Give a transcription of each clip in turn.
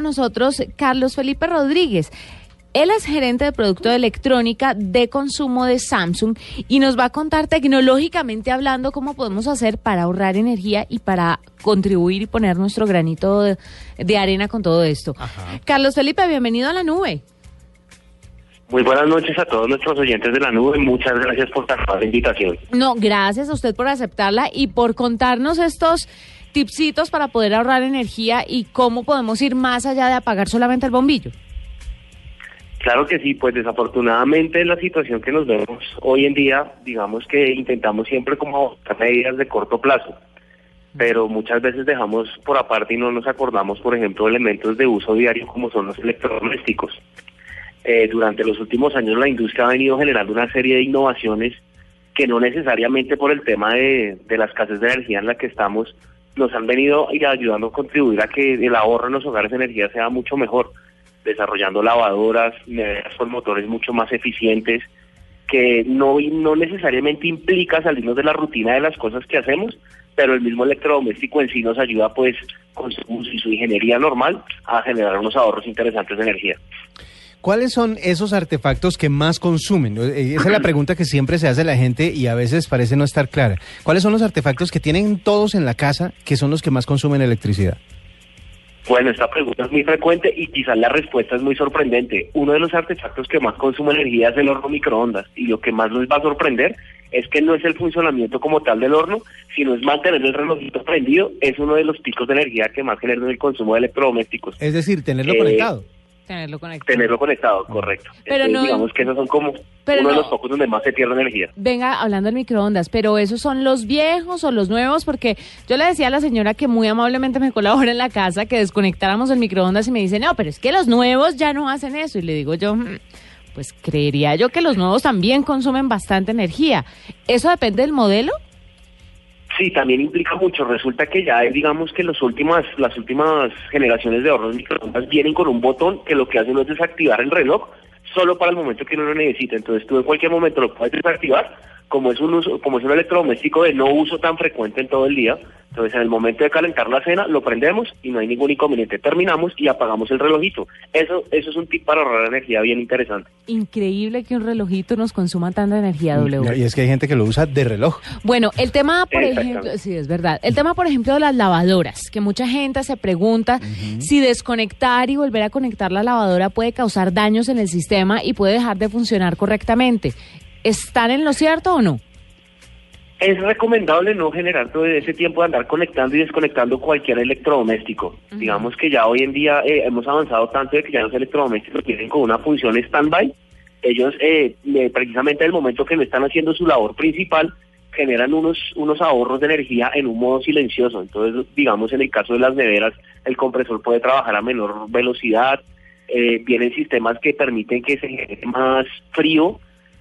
nosotros Carlos Felipe Rodríguez. Él es gerente de producto de electrónica de consumo de Samsung y nos va a contar tecnológicamente hablando cómo podemos hacer para ahorrar energía y para contribuir y poner nuestro granito de, de arena con todo esto. Carlos Felipe, bienvenido a la nube. Muy buenas noches a todos nuestros oyentes de la nube. Muchas gracias por la invitación. No, gracias a usted por aceptarla y por contarnos estos tipsitos para poder ahorrar energía y cómo podemos ir más allá de apagar solamente el bombillo. Claro que sí, pues desafortunadamente la situación que nos vemos hoy en día, digamos que intentamos siempre como medidas de corto plazo, pero muchas veces dejamos por aparte y no nos acordamos, por ejemplo, elementos de uso diario como son los electrodomésticos. Eh, durante los últimos años la industria ha venido generando una serie de innovaciones que no necesariamente por el tema de, de la escasez de energía en la que estamos, nos han venido ayudando a contribuir a que el ahorro en los hogares de energía sea mucho mejor, desarrollando lavadoras, con motores mucho más eficientes, que no, no necesariamente implica salirnos de la rutina de las cosas que hacemos, pero el mismo electrodoméstico en sí nos ayuda pues con su su ingeniería normal a generar unos ahorros interesantes de energía. ¿Cuáles son esos artefactos que más consumen? Eh, esa es la pregunta que siempre se hace la gente y a veces parece no estar clara. ¿Cuáles son los artefactos que tienen todos en la casa que son los que más consumen electricidad? Bueno, esta pregunta es muy frecuente y quizás la respuesta es muy sorprendente. Uno de los artefactos que más consume energía es el horno microondas y lo que más nos va a sorprender es que no es el funcionamiento como tal del horno, sino es mantener el relojito prendido, es uno de los picos de energía que más genera el consumo de electrodomésticos. Es decir, tenerlo conectado. Tenerlo conectado. Tenerlo conectado, correcto. Pero no, digamos que esos son como uno de los pocos donde más se pierde energía. Venga, hablando del microondas, pero esos son los viejos o los nuevos, porque yo le decía a la señora que muy amablemente me colabora en la casa que desconectáramos el microondas y me dice, no, pero es que los nuevos ya no hacen eso. Y le digo yo, mm, pues creería yo que los nuevos también consumen bastante energía. ¿Eso depende del modelo? Sí, también implica mucho. Resulta que ya digamos que las últimas, las últimas generaciones de hornos microondas vienen con un botón que lo que hace no es desactivar el reloj solo para el momento que uno lo necesita. Entonces tú en cualquier momento lo puedes desactivar como es un uso, como es un electrodoméstico de no uso tan frecuente en todo el día, entonces en el momento de calentar la cena lo prendemos y no hay ningún inconveniente. Terminamos y apagamos el relojito. Eso, eso es un tip para ahorrar energía bien interesante. Increíble que un relojito nos consuma tanta energía W. Y es que hay gente que lo usa de reloj. Bueno, el tema, por ejemplo, sí, es verdad. El tema, por ejemplo, de las lavadoras, que mucha gente se pregunta si desconectar y volver a conectar la lavadora puede causar daños en el sistema y puede dejar de funcionar correctamente. ¿Están en lo cierto o no? Es recomendable no generar todo ese tiempo de andar conectando y desconectando cualquier electrodoméstico. Digamos que ya hoy en día eh, hemos avanzado tanto de que ya los electrodomésticos tienen con una función stand-by. Ellos, eh, precisamente en el momento que no están haciendo su labor principal, generan unos, unos ahorros de energía en un modo silencioso. Entonces, digamos, en el caso de las neveras, el compresor puede trabajar a menor velocidad. Eh, vienen sistemas que permiten que se genere más frío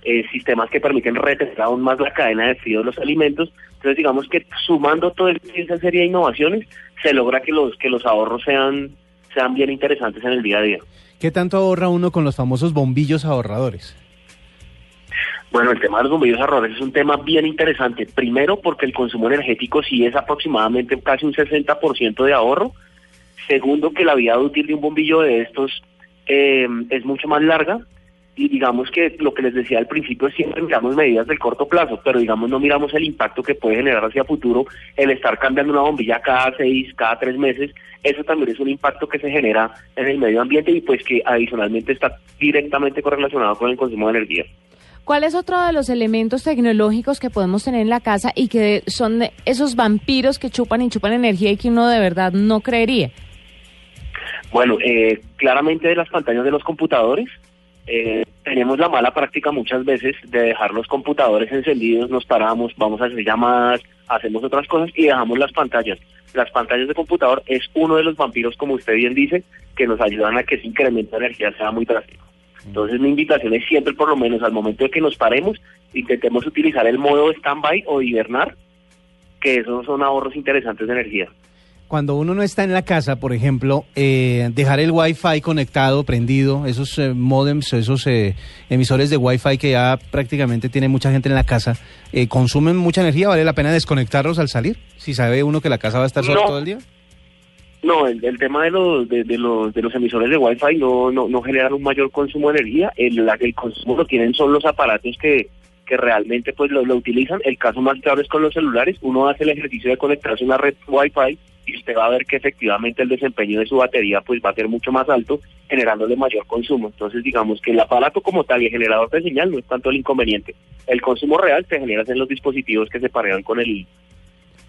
eh, sistemas que permiten retener aún más la cadena de frío de los alimentos. Entonces, digamos que sumando toda esa serie de innovaciones, se logra que los, que los ahorros sean, sean bien interesantes en el día a día. ¿Qué tanto ahorra uno con los famosos bombillos ahorradores? Bueno, el tema de los bombillos ahorradores es un tema bien interesante. Primero, porque el consumo energético sí es aproximadamente casi un 60% de ahorro. Segundo, que la vida útil de un bombillo de estos eh, es mucho más larga y digamos que lo que les decía al principio siempre miramos medidas del corto plazo, pero digamos no miramos el impacto que puede generar hacia futuro el estar cambiando una bombilla cada seis, cada tres meses, eso también es un impacto que se genera en el medio ambiente y pues que adicionalmente está directamente correlacionado con el consumo de energía. ¿Cuál es otro de los elementos tecnológicos que podemos tener en la casa y que son esos vampiros que chupan y chupan energía y que uno de verdad no creería? Bueno, eh, claramente de las pantallas de los computadores, eh, tenemos la mala práctica muchas veces de dejar los computadores encendidos, nos paramos, vamos a hacer llamadas, hacemos otras cosas y dejamos las pantallas. Las pantallas de computador es uno de los vampiros, como usted bien dice, que nos ayudan a que ese incremento de energía sea muy drástico. Entonces mi invitación es siempre, por lo menos al momento de que nos paremos, intentemos utilizar el modo stand-by o hibernar, que esos son ahorros interesantes de energía cuando uno no está en la casa, por ejemplo, eh, dejar el Wi-Fi conectado, prendido, esos eh, modems, esos eh, emisores de Wi-Fi que ya prácticamente tiene mucha gente en la casa, ¿consumen mucha energía? ¿Vale la pena desconectarlos al salir? Si sabe uno que la casa va a estar sola todo el día. No, el, el tema de los de, de los de los emisores de Wi-Fi no no, no generan un mayor consumo de energía. El, el consumo lo tienen son los aparatos que, que realmente pues lo, lo utilizan. El caso más claro es con los celulares. Uno hace el ejercicio de conectarse a una red Wi-Fi y usted va a ver que efectivamente el desempeño de su batería pues va a ser mucho más alto, generándole mayor consumo. Entonces digamos que el aparato como tal y el generador de señal no es tanto el inconveniente. El consumo real se genera en los dispositivos que se parean con el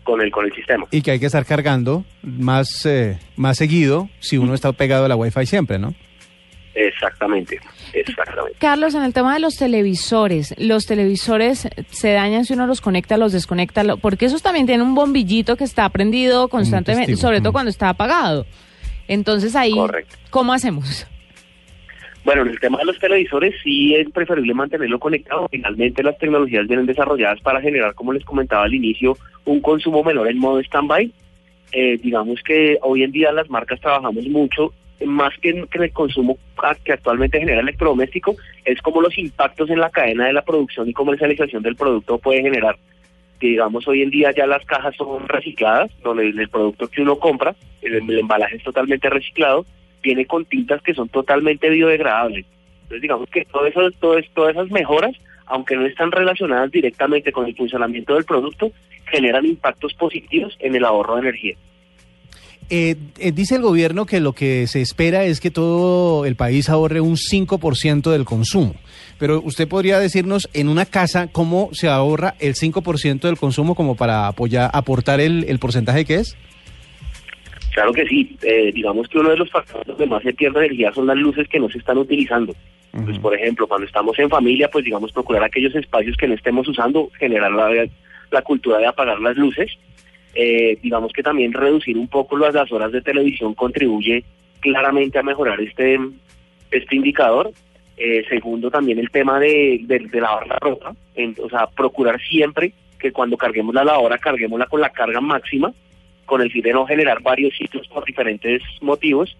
con el con el sistema. Y que hay que estar cargando más, eh, más seguido si uno está pegado a la Wi-Fi siempre, ¿no? Exactamente, exactamente. Carlos, en el tema de los televisores, los televisores se dañan si uno los conecta, los desconecta, porque esos también tienen un bombillito que está prendido constantemente, sobre todo cuando está apagado. Entonces ahí, Correcto. ¿cómo hacemos? Bueno, en el tema de los televisores sí es preferible mantenerlo conectado. Finalmente las tecnologías vienen desarrolladas para generar, como les comentaba al inicio, un consumo menor en modo stand-by. Eh, digamos que hoy en día las marcas trabajamos mucho, más que en, el consumo que actualmente genera el electrodoméstico, es como los impactos en la cadena de la producción y comercialización del producto puede generar. Digamos, hoy en día ya las cajas son recicladas, donde el, producto que uno compra, el, embalaje es totalmente reciclado, viene con tintas que son totalmente biodegradables. Entonces, digamos que todo eso, todo todas esas mejoras, aunque no están relacionadas directamente con el funcionamiento del producto, generan impactos positivos en el ahorro de energía. Eh, eh, dice el gobierno que lo que se espera es que todo el país ahorre un 5% del consumo. Pero usted podría decirnos en una casa cómo se ahorra el 5% del consumo como para apoyar, aportar el, el porcentaje que es. Claro que sí, eh, digamos que uno de los factores donde más se pierde energía son las luces que no se están utilizando. Pues, Ujú. por ejemplo, cuando estamos en familia, pues digamos, procurar aquellos espacios que no estemos usando, generar la, la cultura de apagar las luces. Eh, digamos que también reducir un poco las, horas de televisión contribuye claramente a mejorar este, este indicador. Eh, segundo, también el tema de, de, de lavar la ropa, en- o sea, procurar siempre que cuando carguemos la lavadora, carguémosla con la carga máxima, con el fin de no generar varios sitios por diferentes motivos.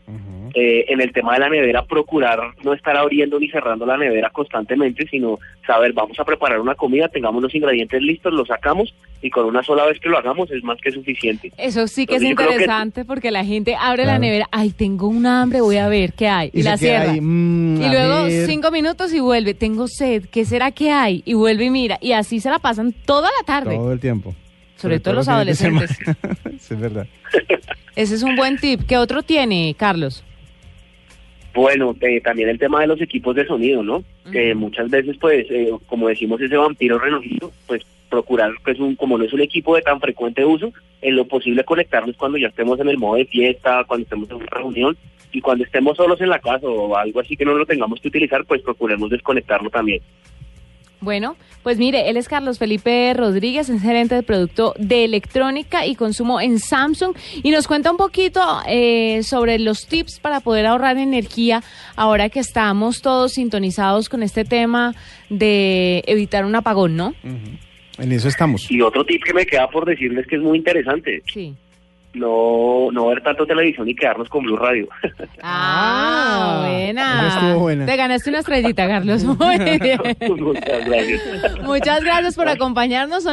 Eh, en el tema de la nevera, procurar no estar abriendo ni cerrando la nevera constantemente, sino saber, vamos a preparar una comida, tengamos los ingredientes listos, los sacamos y con una sola vez que lo hagamos es más que suficiente. Eso sí que es Entonces, que- interesante porque la gente abre la nevera, ay, tengo un hambre, voy a ver qué hay, y, la cierra. mm, Y luego ver. cinco minutos y vuelve, tengo sed, ¿qué será que hay? Y vuelve y mira, y así se la pasan toda la tarde. Todo el tiempo. Sobre todo los fines de adolescentes. sí, es verdad. Ese es un buen tip. ¿Qué otro tiene, Carlos? Bueno, eh, también el tema de los equipos de sonido, ¿no? Que muchas veces, pues, eh, como decimos, ese vampiro renojito, pues procurar, pues, un, como no es un equipo de tan frecuente uso, en lo posible conectarnos cuando ya estemos en el modo de fiesta, cuando estemos en una reunión y cuando estemos solos en la casa o algo así que no lo tengamos que utilizar, pues procuremos desconectarlo también. Bueno, pues mire, él es Carlos Felipe Rodríguez, es gerente de producto de electrónica y consumo en Samsung y nos cuenta un poquito eh, sobre los tips para poder ahorrar energía ahora que estamos todos sintonizados con este tema de evitar un apagón, ¿no? En eso estamos. Y otro tip que me queda por decirles que es muy interesante, Sí. No, no ver tanto televisión y quedarnos con Blue Radio. Ah, Ah, buena. estuvo buena. Te ganaste una estrellita, Carlos. Muy bien. Muchas gracias. Muchas gracias por acompañarnos.